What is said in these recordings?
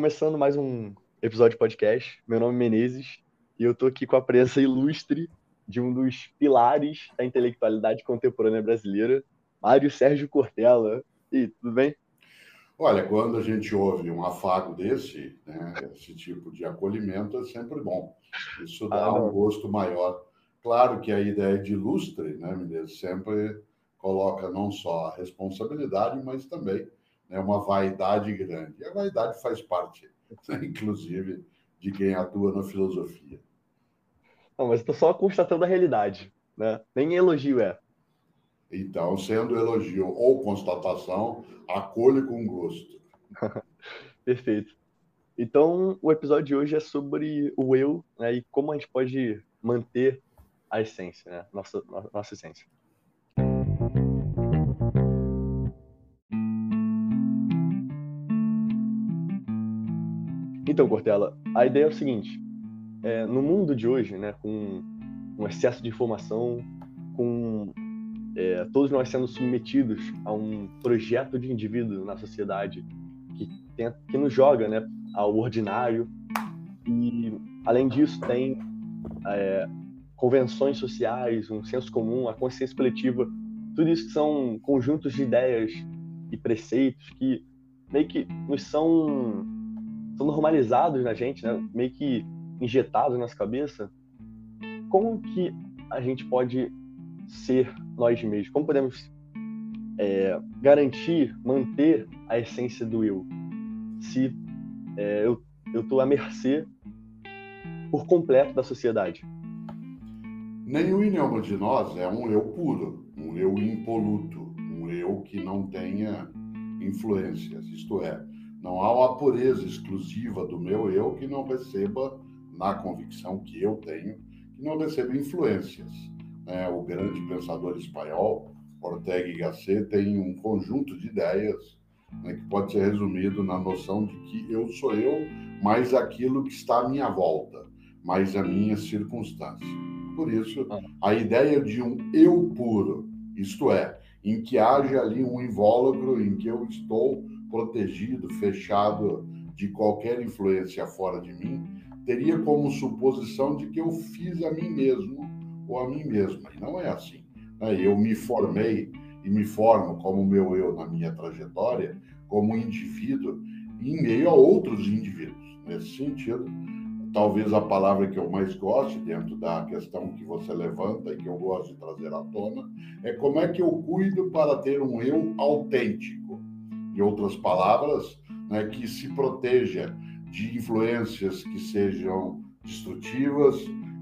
começando mais um episódio de podcast. Meu nome é Menezes e eu tô aqui com a presença ilustre de um dos pilares da intelectualidade contemporânea brasileira, Mário Sérgio Cortella. E tudo bem? Olha, quando a gente ouve um afago desse, né, esse tipo de acolhimento é sempre bom. Isso dá ah, um gosto maior. Claro que a ideia de ilustre, né, Menezes, sempre coloca não só a responsabilidade, mas também né, uma vaidade grande. E a vaidade faz parte, né, inclusive, de quem atua na filosofia. Não, mas estou só constatando a realidade, né? Nem elogio é. Então, sendo elogio ou constatação, acolhe com gosto. Perfeito. Então, o episódio de hoje é sobre o eu né, e como a gente pode manter a essência, né? Nossa, nossa essência. Então, Cortella, a ideia é o seguinte: é, no mundo de hoje, né, com um excesso de informação, com é, todos nós sendo submetidos a um projeto de indivíduo na sociedade que, tem, que nos joga né, ao ordinário, e além disso, tem é, convenções sociais, um senso comum, a consciência coletiva, tudo isso são conjuntos de ideias e preceitos que meio que nos são são normalizados na gente, né? meio que injetados na nossa cabeça, como que a gente pode ser nós mesmos? Como podemos é, garantir, manter a essência do eu? Se é, eu estou à mercê por completo da sociedade. Nenhum e nenhuma de nós é um eu puro, um eu impoluto, um eu que não tenha influências. Isto é, não há uma pureza exclusiva do meu eu que não receba, na convicção que eu tenho, que não receba influências. É, o grande pensador espanhol, Ortega y Gasset, tem um conjunto de ideias né, que pode ser resumido na noção de que eu sou eu, mais aquilo que está à minha volta, mais a minha circunstância. Por isso, ah. a ideia de um eu puro, isto é, em que haja ali um invólucro em que eu estou protegido, fechado de qualquer influência fora de mim, teria como suposição de que eu fiz a mim mesmo ou a mim mesma. E não é assim. Né? Eu me formei e me formo como meu eu na minha trajetória, como indivíduo, em meio a outros indivíduos. Nesse sentido, talvez a palavra que eu mais goste dentro da questão que você levanta e que eu gosto de trazer à tona é como é que eu cuido para ter um eu autêntico em outras palavras, né, que se proteja de influências que sejam destrutivas,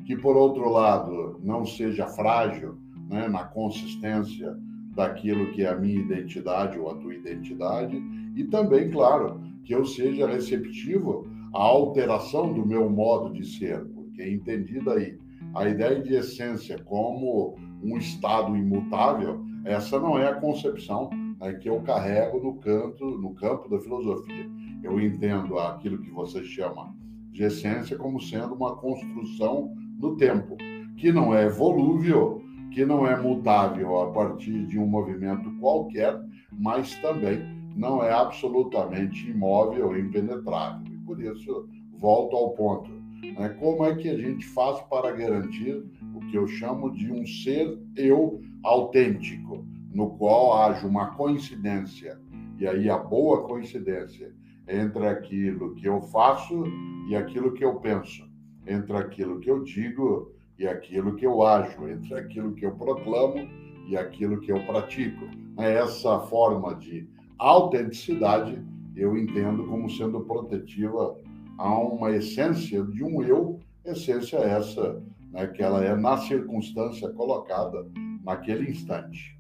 que, por outro lado, não seja frágil né, na consistência daquilo que é a minha identidade ou a tua identidade, e também, claro, que eu seja receptivo à alteração do meu modo de ser, porque entendida aí a ideia de essência como um estado imutável, essa não é a concepção né, que eu carrego no canto, no campo da filosofia. Eu entendo aquilo que você chama de essência como sendo uma construção no tempo, que não é volúvel, que não é mutável a partir de um movimento qualquer, mas também não é absolutamente imóvel impenetrável. E por isso, volto ao ponto. Né? Como é que a gente faz para garantir o que eu chamo de um ser eu autêntico? No qual haja uma coincidência, e aí a boa coincidência, entre aquilo que eu faço e aquilo que eu penso, entre aquilo que eu digo e aquilo que eu ajo, entre aquilo que eu proclamo e aquilo que eu pratico. Essa forma de autenticidade eu entendo como sendo protetiva a uma essência de um eu, essência essa, né, que ela é na circunstância colocada naquele instante.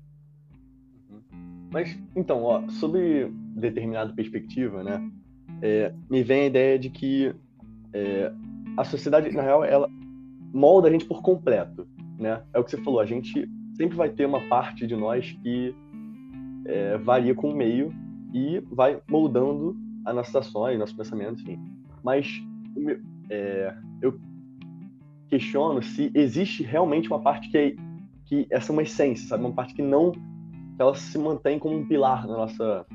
Mas, então, ó, sobre determinada perspectiva, né, é, me vem a ideia de que é, a sociedade, na real, ela molda a gente por completo, né? É o que você falou, a gente sempre vai ter uma parte de nós que é, varia com o meio e vai moldando as nossas ações, nossos pensamentos, enfim. Mas é, eu questiono se existe realmente uma parte que, é, que essa é uma essência, sabe? Uma parte que não ela se mantém como um pilar na nossa,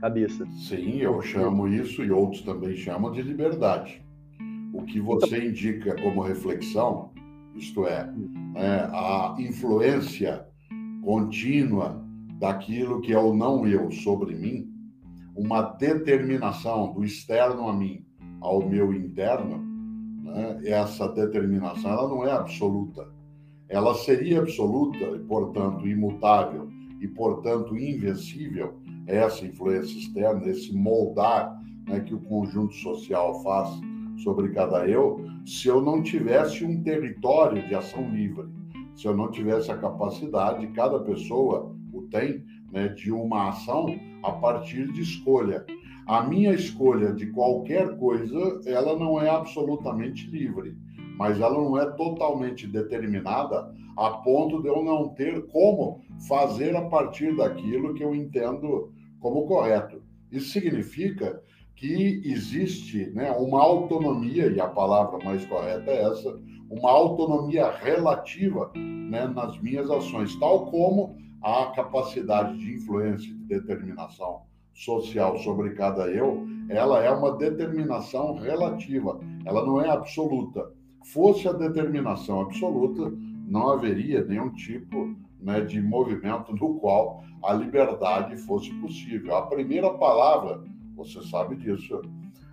cabeça. Sim, eu chamo isso e outros também chamam de liberdade. O que você então... indica como reflexão, isto é, é, a influência contínua daquilo que é o não eu sobre mim, uma determinação do externo a mim ao meu interno, né, essa determinação ela não é absoluta. Ela seria absoluta e, portanto, imutável e, portanto, invencível, essa influência externa, esse moldar né, que o conjunto social faz sobre cada eu, se eu não tivesse um território de ação livre, se eu não tivesse a capacidade, cada pessoa o tem, né, de uma ação a partir de escolha. A minha escolha de qualquer coisa, ela não é absolutamente livre, mas ela não é totalmente determinada a ponto de eu não ter como fazer a partir daquilo que eu entendo como correto. Isso significa que existe né, uma autonomia, e a palavra mais correta é essa, uma autonomia relativa né, nas minhas ações, tal como a capacidade de influência e de determinação social sobre cada eu, ela é uma determinação relativa, ela não é absoluta. Fosse a determinação absoluta, não haveria nenhum tipo né, de movimento no qual a liberdade fosse possível. A primeira palavra, você sabe disso,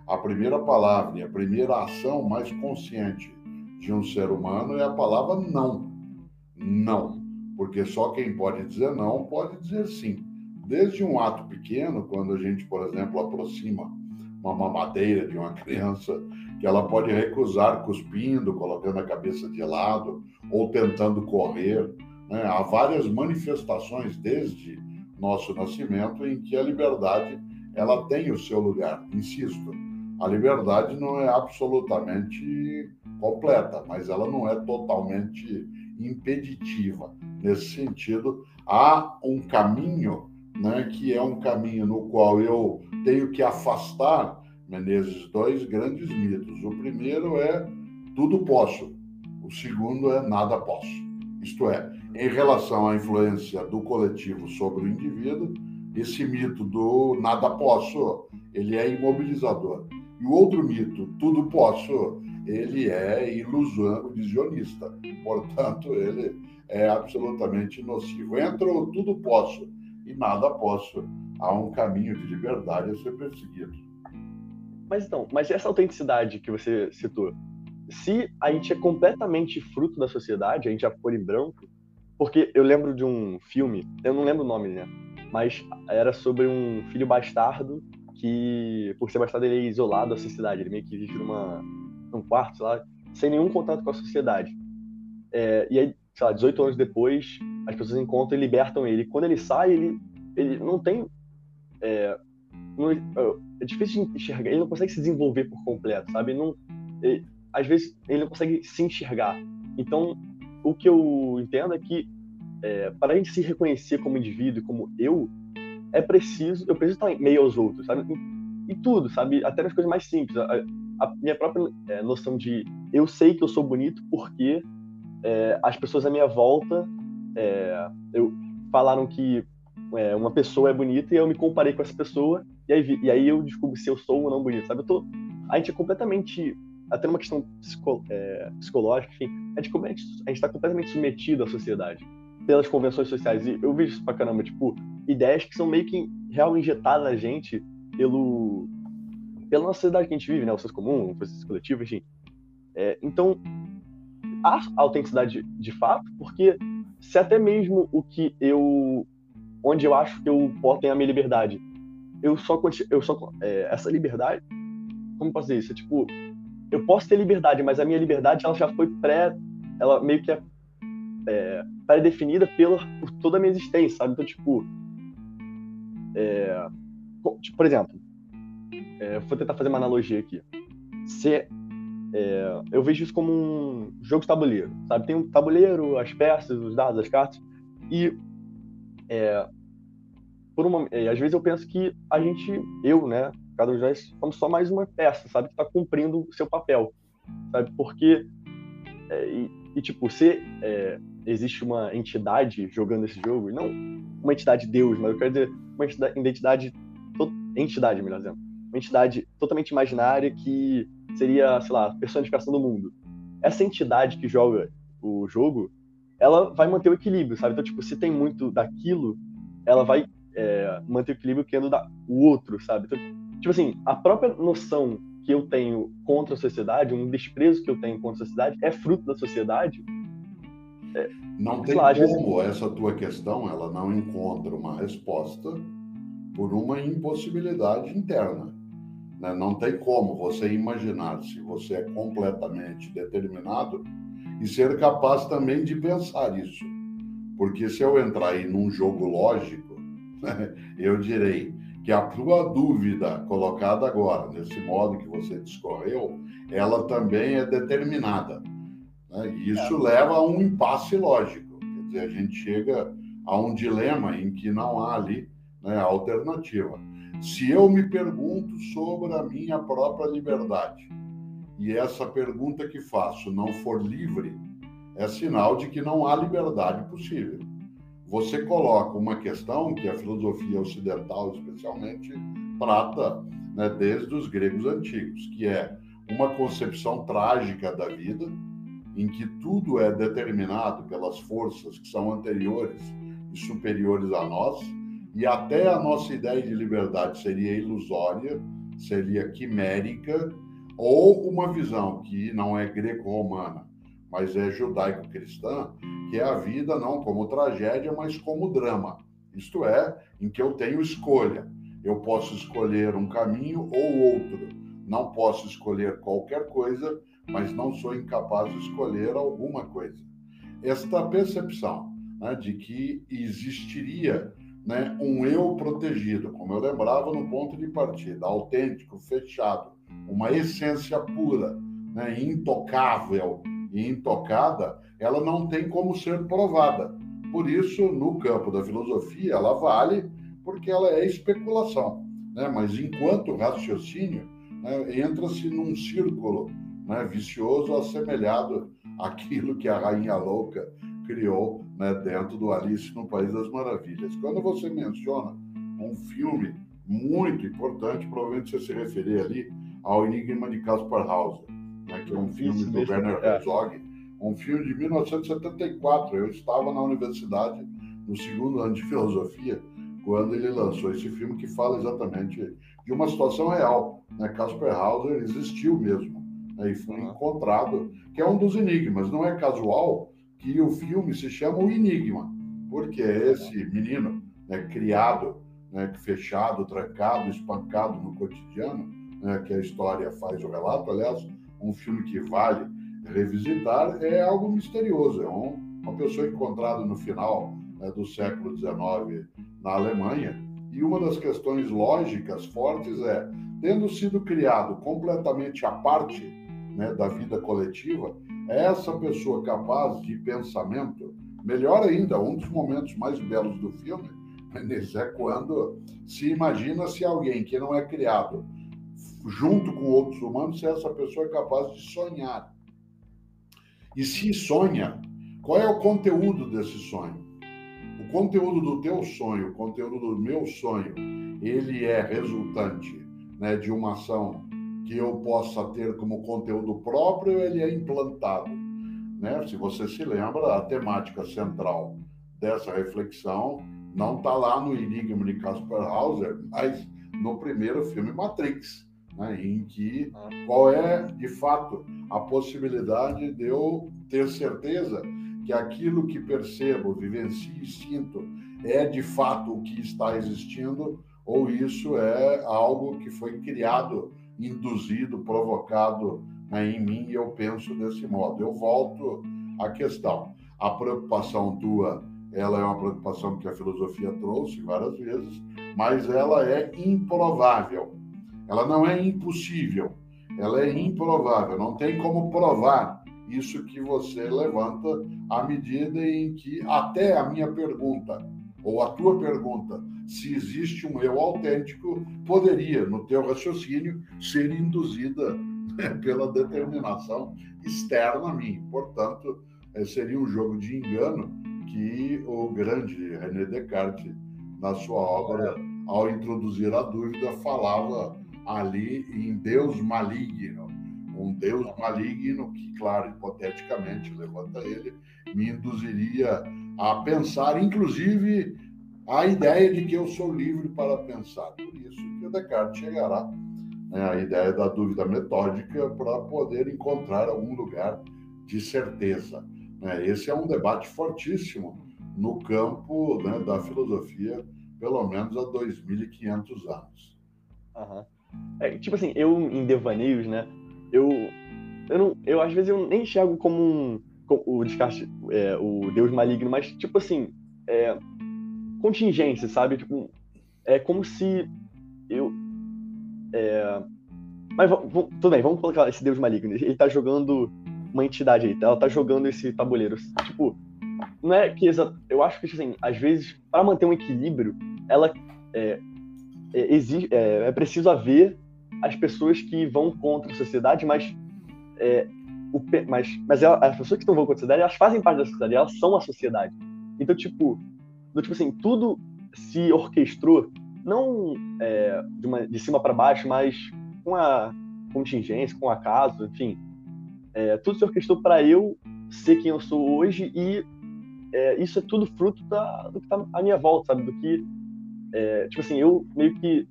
a primeira palavra e a primeira ação mais consciente de um ser humano é a palavra não. Não porque só quem pode dizer não pode dizer sim. Desde um ato pequeno, quando a gente, por exemplo, aproxima uma mamadeira de uma criança, que ela pode recusar cuspindo, colocando a cabeça de lado ou tentando correr. Né? Há várias manifestações desde nosso nascimento em que a liberdade ela tem o seu lugar. Insisto, a liberdade não é absolutamente completa, mas ela não é totalmente impeditiva. Nesse sentido, há um caminho, né, que é um caminho no qual eu tenho que afastar, Menezes, dois grandes mitos. O primeiro é tudo posso, o segundo é nada posso. Isto é, em relação à influência do coletivo sobre o indivíduo, esse mito do nada posso, ele é imobilizador. E o outro mito, tudo posso, ele é ilusionista. Portanto, ele é absolutamente nocivo. Entro, tudo posso e nada posso. Há um caminho de liberdade a ser perseguido. Mas então, mas essa autenticidade que você citou, se a gente é completamente fruto da sociedade, a gente já for em branco, porque eu lembro de um filme, eu não lembro o nome, né? Mas era sobre um filho bastardo que, por ser bastardo, ele é isolado da sociedade. Ele meio que vive numa, num quarto, sei lá, sem nenhum contato com a sociedade. É, e aí, sei lá, 18 anos depois, as pessoas encontram e libertam ele. Quando ele sai, ele, ele não tem. É, não, é difícil de enxergar, ele não consegue se desenvolver por completo, sabe? Não, ele, às vezes ele não consegue se enxergar. Então, o que eu entendo é que é, para a gente se reconhecer como indivíduo, como eu, é preciso, eu preciso estar meio aos outros, sabe? E, e tudo, sabe? Até nas coisas mais simples. A, a minha própria é, noção de eu sei que eu sou bonito porque é, as pessoas à minha volta é, eu, falaram que é, uma pessoa é bonita e eu me comparei com essa pessoa e aí, e aí eu descubro se eu sou ou não bonito, sabe? Eu tô, a gente é completamente, até uma questão psico, é, psicológica, enfim, a gente está completamente submetido à sociedade pelas convenções sociais. E eu vejo isso pra caramba, tipo, ideias que são meio que real injetadas na gente pelo pela nossa sociedade que a gente vive, né? O senso comum, o senso coletivo, enfim. É, então, há autenticidade de fato, porque se até mesmo o que eu. Onde eu acho que eu ter a minha liberdade, eu só. Eu só é, essa liberdade. Como posso dizer isso? É, tipo, eu posso ter liberdade, mas a minha liberdade ela já foi pré. Ela meio que é, é pré-definida pela, por toda a minha existência, sabe? Então, tipo. É, tipo por exemplo, é, vou tentar fazer uma analogia aqui. Se é, eu vejo isso como um jogo de tabuleiro, sabe? Tem um tabuleiro, as peças, os dados, as cartas, e é, por uma, é, às vezes eu penso que a gente, eu, né, cada um de nós, somos só mais uma peça, sabe? Que está cumprindo o seu papel, sabe? Porque, é, e, e, tipo, se é, existe uma entidade jogando esse jogo, não uma entidade Deus, mas eu quero dizer uma entidade entidade, melhor dizendo, uma entidade totalmente imaginária que seria, sei lá, a personificação do mundo. Essa entidade que joga o jogo, ela vai manter o equilíbrio, sabe? Então, tipo, se tem muito daquilo, ela vai é, manter o equilíbrio querendo dar o outro, sabe? Então, tipo assim, a própria noção que eu tenho contra a sociedade, um desprezo que eu tenho contra a sociedade, é fruto da sociedade. É, não tem lá, como vezes... essa tua questão, ela não encontra uma resposta por uma impossibilidade interna. Né? Não tem como você imaginar se você é completamente determinado e ser capaz também de pensar isso. Porque se eu entrar aí num jogo lógico, eu direi que a tua dúvida colocada agora, nesse modo que você discorreu, ela também é determinada. Né? E isso é. leva a um impasse lógico. Quer dizer, a gente chega a um dilema em que não há ali né, alternativa. Se eu me pergunto sobre a minha própria liberdade, e essa pergunta que faço não for livre, é sinal de que não há liberdade possível. Você coloca uma questão que a filosofia ocidental, especialmente, trata né, desde os gregos antigos, que é uma concepção trágica da vida, em que tudo é determinado pelas forças que são anteriores e superiores a nós, e até a nossa ideia de liberdade seria ilusória, seria quimérica, ou uma visão que não é greco-romana, mas é judaico-cristã, que é a vida não como tragédia, mas como drama. Isto é, em que eu tenho escolha. Eu posso escolher um caminho ou outro. Não posso escolher qualquer coisa, mas não sou incapaz de escolher alguma coisa. Esta percepção né, de que existiria né, um eu protegido, como eu lembrava no ponto de partida, autêntico, fechado, uma essência pura, né, intocável e intocada, ela não tem como ser provada. Por isso, no campo da filosofia, ela vale porque ela é especulação. Né? Mas enquanto raciocínio, né, entra-se num círculo né, vicioso assemelhado àquilo que a Rainha Louca criou né, dentro do Alice no País das Maravilhas. Quando você menciona um filme muito importante, provavelmente você se referir ali ao Enigma de Caspar Hauser, né, que é um filme do Werner é. Herzog, um filme de 1974. Eu estava na universidade no segundo ano de filosofia quando ele lançou esse filme que fala exatamente de uma situação real. Né? Caspar Hauser existiu mesmo né? e foi encontrado, que é um dos enigmas. Não é casual que o filme se chama O Enigma, porque é esse menino né, criado, né, fechado, trancado, espancado no cotidiano, né, que a história faz o relato. Aliás, um filme que vale revisitar é algo misterioso. É um, uma pessoa encontrada no final né, do século XIX na Alemanha. E uma das questões lógicas fortes é, tendo sido criado completamente à parte né, da vida coletiva, é essa pessoa capaz de pensamento, melhor ainda, um dos momentos mais belos do filme, é quando se imagina se alguém que não é criado junto com outros humanos, se essa pessoa é capaz de sonhar. E se sonha, qual é o conteúdo desse sonho? O conteúdo do teu sonho, o conteúdo do meu sonho, ele é resultante né, de uma ação que eu possa ter como conteúdo próprio, ele é implantado. Né? Se você se lembra, a temática central dessa reflexão não está lá no Enigma de Caspar Hauser, mas no primeiro filme Matrix, né? em que qual é, de fato, a possibilidade de eu ter certeza que aquilo que percebo, vivencio e sinto é de fato o que está existindo ou isso é algo que foi criado induzido, provocado né, em mim e eu penso desse modo. Eu volto à questão. A preocupação tua, ela é uma preocupação que a filosofia trouxe várias vezes, mas ela é improvável. Ela não é impossível, ela é improvável. Não tem como provar isso que você levanta à medida em que até a minha pergunta ou a tua pergunta se existe um eu autêntico, poderia, no teu raciocínio, ser induzida pela determinação externa a mim. Portanto, é, seria um jogo de engano que o grande René Descartes, na sua obra ao introduzir a dúvida, falava ali em Deus maligno. Um Deus maligno que, claro, hipoteticamente, levanta ele, me induziria a pensar, inclusive, a ideia de que eu sou livre para pensar. Por isso que Descartes chegará né, à ideia da dúvida metódica para poder encontrar algum lugar de certeza. Né? Esse é um debate fortíssimo no campo né, da filosofia, pelo menos há 2.500 anos. Uhum. É, tipo assim, eu em devaneios, né? Eu, eu, não, eu às vezes eu nem enxergo como um, como o Descartes, é, o Deus maligno, mas tipo assim, é, contingência, sabe? Tipo, é como se eu. É... Mas tudo bem, vamos colocar esse Deus maligno. Ele tá jogando uma entidade aí, ela tá jogando esse tabuleiro. Tipo, não é que eu acho que assim, às vezes para manter um equilíbrio, ela é, é, é, é, preciso haver as pessoas que vão contra a sociedade, mas é, o, mas mas as pessoas que estão vão contra a sociedade, elas fazem parte da sociedade, elas são a sociedade. Então tipo, do tipo assim, tudo se orquestrou não é, de, uma, de cima para baixo, mas com a contingência, com o acaso, enfim, é, tudo se orquestrou para eu ser quem eu sou hoje e é, isso é tudo fruto da, do que está à minha volta, sabe? Do que, é, tipo assim, eu meio que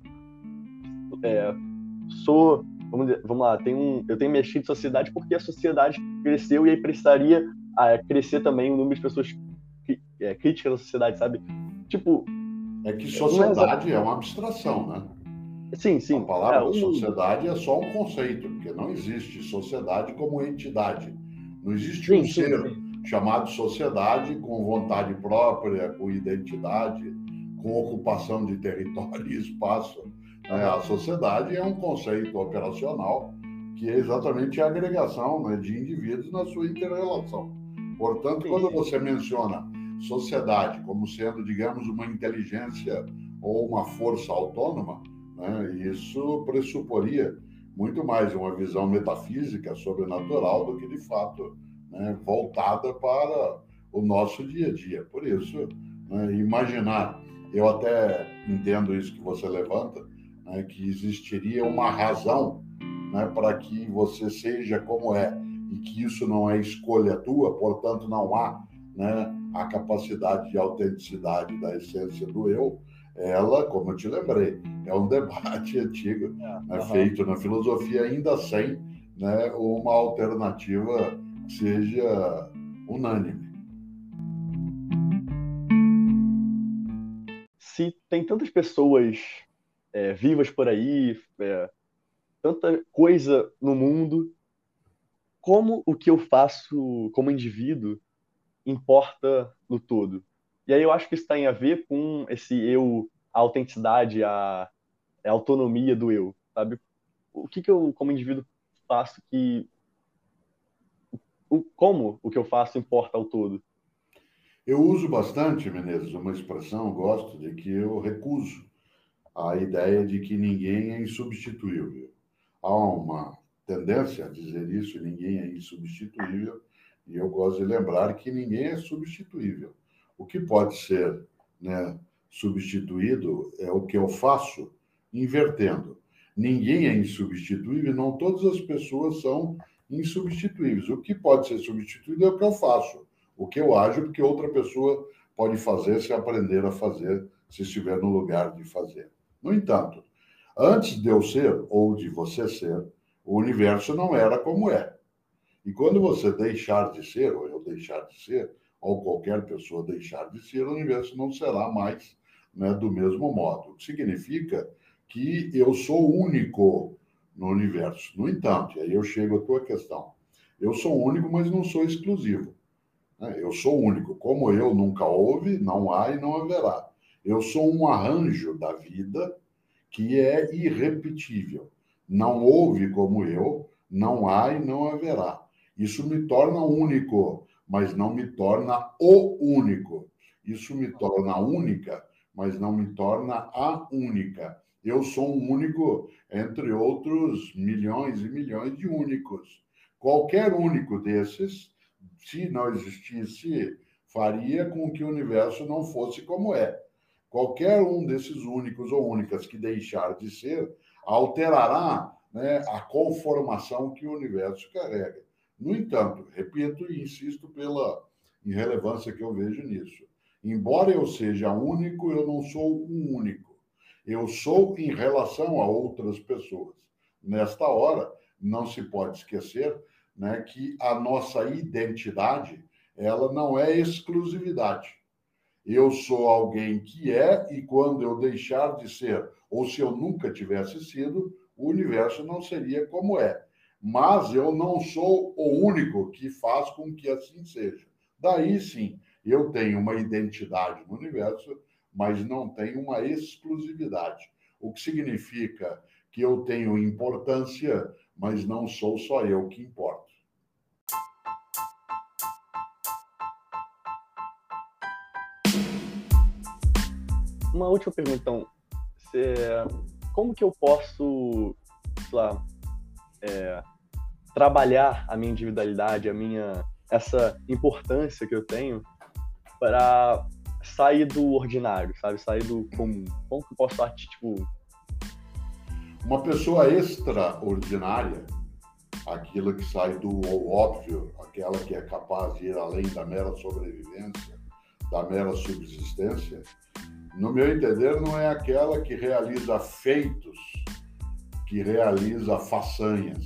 é, sou, vamos, dizer, vamos lá, tenho um, eu tenho mexido em sociedade porque a sociedade cresceu e aí precisaria a, crescer também o número de pessoas que, é, críticas da sociedade, sabe? Tipo... É que sociedade é, uma abstração, né? Sim, sim. A palavra é, um... sociedade é só um conceito, porque não existe sociedade como entidade. Não existe sim, um sim, ser sim. chamado sociedade com vontade própria, com identidade, com ocupação de território e espaço. É, a sociedade é um conceito operacional que é exatamente a agregação né, de indivíduos na sua interrelação. Portanto, quando você menciona sociedade como sendo, digamos, uma inteligência ou uma força autônoma, né? Isso pressuporia muito mais uma visão metafísica, sobrenatural, do que de fato né, voltada para o nosso dia a dia. Por isso, né, imaginar, eu até entendo isso que você levanta, né, que existiria uma razão né, para que você seja como é e que isso não é escolha tua, portanto não há né, a capacidade de autenticidade da essência do eu, ela, como eu te lembrei, é um debate antigo, é, né, uhum. feito na filosofia, ainda sem né, uma alternativa que seja unânime. Se tem tantas pessoas é, vivas por aí, é, tanta coisa no mundo, como o que eu faço como indivíduo importa no todo? E aí eu acho que isso tem a ver com esse eu, a autenticidade, a, a autonomia do eu, sabe? O que, que eu, como indivíduo, faço que. O, como o que eu faço importa ao todo? Eu uso bastante, Menezes, uma expressão, gosto de que eu recuso a ideia de que ninguém é insubstituível. Há uma tendência a dizer isso, ninguém é insubstituível, e eu gosto de lembrar que ninguém é substituível. O que pode ser né, substituído é o que eu faço invertendo. Ninguém é insubstituível, não todas as pessoas são insubstituíveis. O que pode ser substituído é o que eu faço, o que eu ajo, porque outra pessoa pode fazer se aprender a fazer, se estiver no lugar de fazer. No entanto, antes de eu ser ou de você ser, o universo não era como é. E quando você deixar de ser, ou eu deixar de ser, ou qualquer pessoa deixar de ser, o universo não será mais né, do mesmo modo. O que significa que eu sou único no universo. No entanto, aí eu chego à tua questão. Eu sou único, mas não sou exclusivo. Né? Eu sou único. Como eu, nunca houve, não há e não haverá. Eu sou um arranjo da vida que é irrepetível. Não houve como eu, não há e não haverá. Isso me torna único mas não me torna o único. Isso me torna única, mas não me torna a única. Eu sou um único entre outros milhões e milhões de únicos. Qualquer único desses, se não existisse, faria com que o universo não fosse como é. Qualquer um desses únicos ou únicas que deixar de ser alterará né, a conformação que o universo carrega. No entanto, repito e insisto pela irrelevância que eu vejo nisso. Embora eu seja único, eu não sou um único. Eu sou em relação a outras pessoas. Nesta hora, não se pode esquecer né, que a nossa identidade ela não é exclusividade. Eu sou alguém que é, e quando eu deixar de ser, ou se eu nunca tivesse sido, o universo não seria como é. Mas eu não sou o único que faz com que assim seja. Daí sim, eu tenho uma identidade no universo, mas não tenho uma exclusividade. O que significa que eu tenho importância, mas não sou só eu que importo. Uma última pergunta, então. Como que eu posso, sei lá, é, trabalhar a minha individualidade, a minha essa importância que eu tenho para sair do ordinário, sabe? Sair do comum. Como que eu posso tipo... Uma pessoa extraordinária, aquela que sai do óbvio, aquela que é capaz de ir além da mera sobrevivência, da mera subsistência, no meu entender, não é aquela que realiza feitos, que realiza façanhas.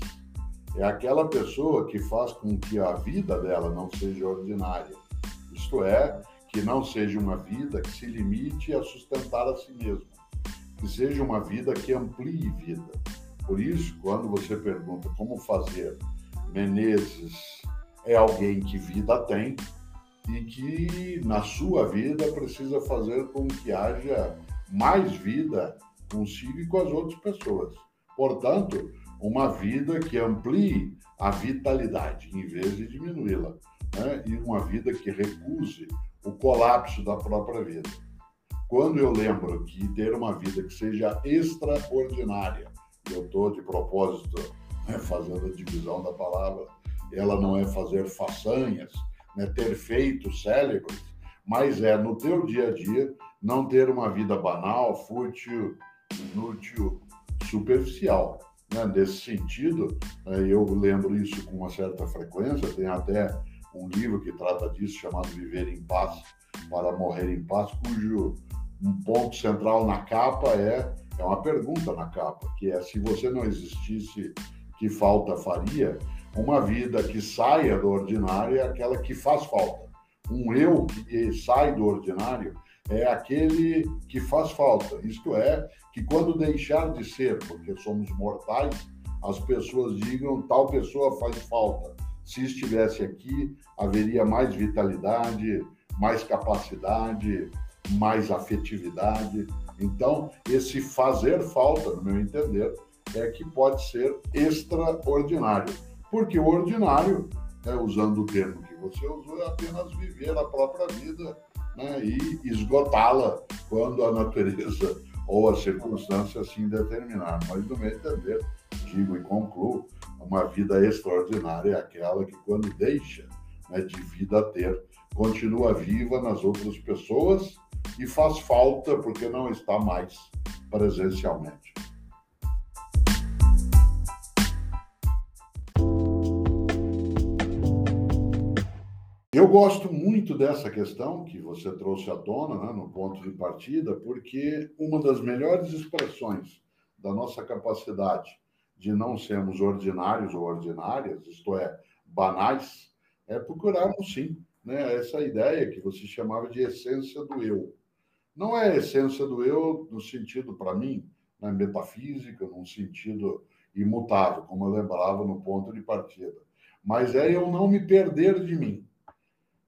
É aquela pessoa que faz com que a vida dela não seja ordinária isto é, que não seja uma vida que se limite a sustentar a si mesmo, que seja uma vida que amplie vida. Por isso, quando você pergunta como fazer, Menezes é alguém que vida tem e que na sua vida precisa fazer com que haja mais vida consigo e com as outras pessoas. Portanto, uma vida que amplie a vitalidade em vez de diminuí-la né? e uma vida que recuse o colapso da própria vida. Quando eu lembro que ter uma vida que seja extraordinária, eu estou de propósito né, fazendo a divisão da palavra, ela não é fazer façanhas, né, ter feitos célebres, mas é no teu dia a dia não ter uma vida banal, fútil, inútil, superficial. Né? Nesse sentido, né, eu lembro isso com uma certa frequência, tem até um livro que trata disso, chamado Viver em Paz para Morrer em Paz, cujo um ponto central na capa é, é uma pergunta na capa, que é se você não existisse, que falta faria? Uma vida que saia do ordinário é aquela que faz falta. Um eu que sai do ordinário é aquele que faz falta. Isto é, que quando deixar de ser, porque somos mortais, as pessoas digam tal pessoa faz falta se estivesse aqui, haveria mais vitalidade, mais capacidade, mais afetividade. Então, esse fazer falta, no meu entender, é que pode ser extraordinário. Porque o ordinário, né, usando o termo que você usou, é apenas viver a própria vida né, e esgotá-la quando a natureza ou a circunstância assim determinar. Mas, no meu entender, digo e concluo, uma vida extraordinária é aquela que, quando deixa né, de vida ter, continua viva nas outras pessoas e faz falta porque não está mais presencialmente. Eu gosto muito dessa questão que você trouxe à tona, né, no ponto de partida, porque uma das melhores expressões da nossa capacidade de não sermos ordinários ou ordinárias, isto é, banais, é procurarmos sim né, essa ideia que você chamava de essência do eu. Não é a essência do eu no sentido, para mim, na metafísica, num sentido imutável, como eu lembrava no ponto de partida, mas é eu não me perder de mim.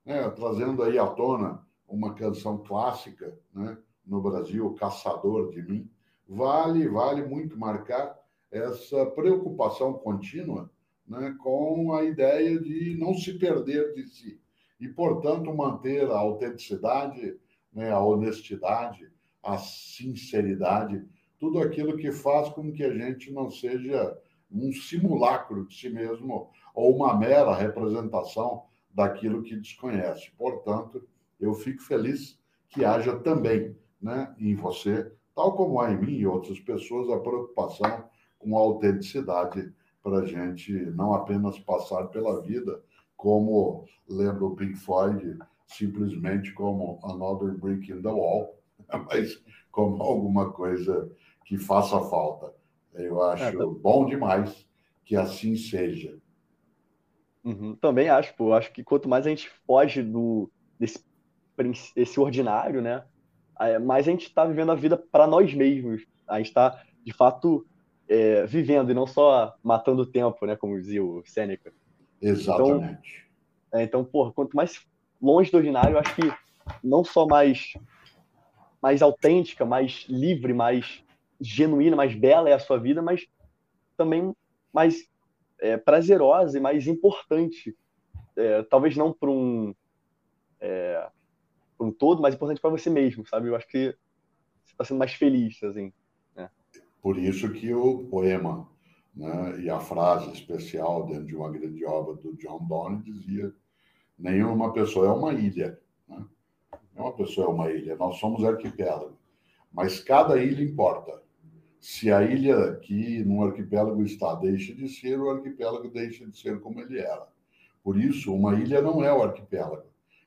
Né, trazendo aí à tona uma canção clássica né, no Brasil, Caçador de Mim, vale, vale muito marcar essa preocupação contínua né, com a ideia de não se perder de si e, portanto, manter a autenticidade, né, a honestidade, a sinceridade, tudo aquilo que faz com que a gente não seja um simulacro de si mesmo ou uma mera representação daquilo que desconhece. Portanto, eu fico feliz que haja também né, em você, tal como há em mim e outras pessoas, a preocupação com a autenticidade para a gente não apenas passar pela vida como, lembra o Pink Floyd, simplesmente como another brick in the wall, mas como alguma coisa que faça falta. Eu acho é, bom demais que assim seja. Uhum, também acho, pô. Acho que quanto mais a gente foge do desse esse ordinário, né? Mais a gente está vivendo a vida para nós mesmos. A gente está, de fato, é, vivendo e não só matando o tempo, né? Como dizia o Sêneca. Exatamente. Então, é, então porra, quanto mais longe do ordinário, acho que não só mais mais autêntica, mais livre, mais genuína, mais bela é a sua vida, mas também mais é, prazerosa e mais importante. É, talvez não para um, é, um todo, mas importante para você mesmo, sabe? Eu acho que você está sendo mais feliz, assim. Né? Por isso que o poema né, e a frase especial dentro de uma grande obra do John Donne dizia nenhuma pessoa é uma ilha. Né? Nenhuma pessoa é uma ilha, nós somos arquipélago. Mas cada ilha importa. Se a ilha que no arquipélago está deixa de ser, o arquipélago deixa de ser como ele era. Por isso, uma ilha não é o arquipélago,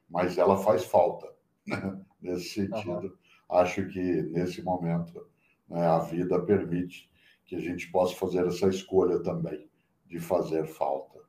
mas ela faz falta. Né? Nesse sentido, uhum. acho que nesse momento né, a vida permite que a gente possa fazer essa escolha também de fazer falta.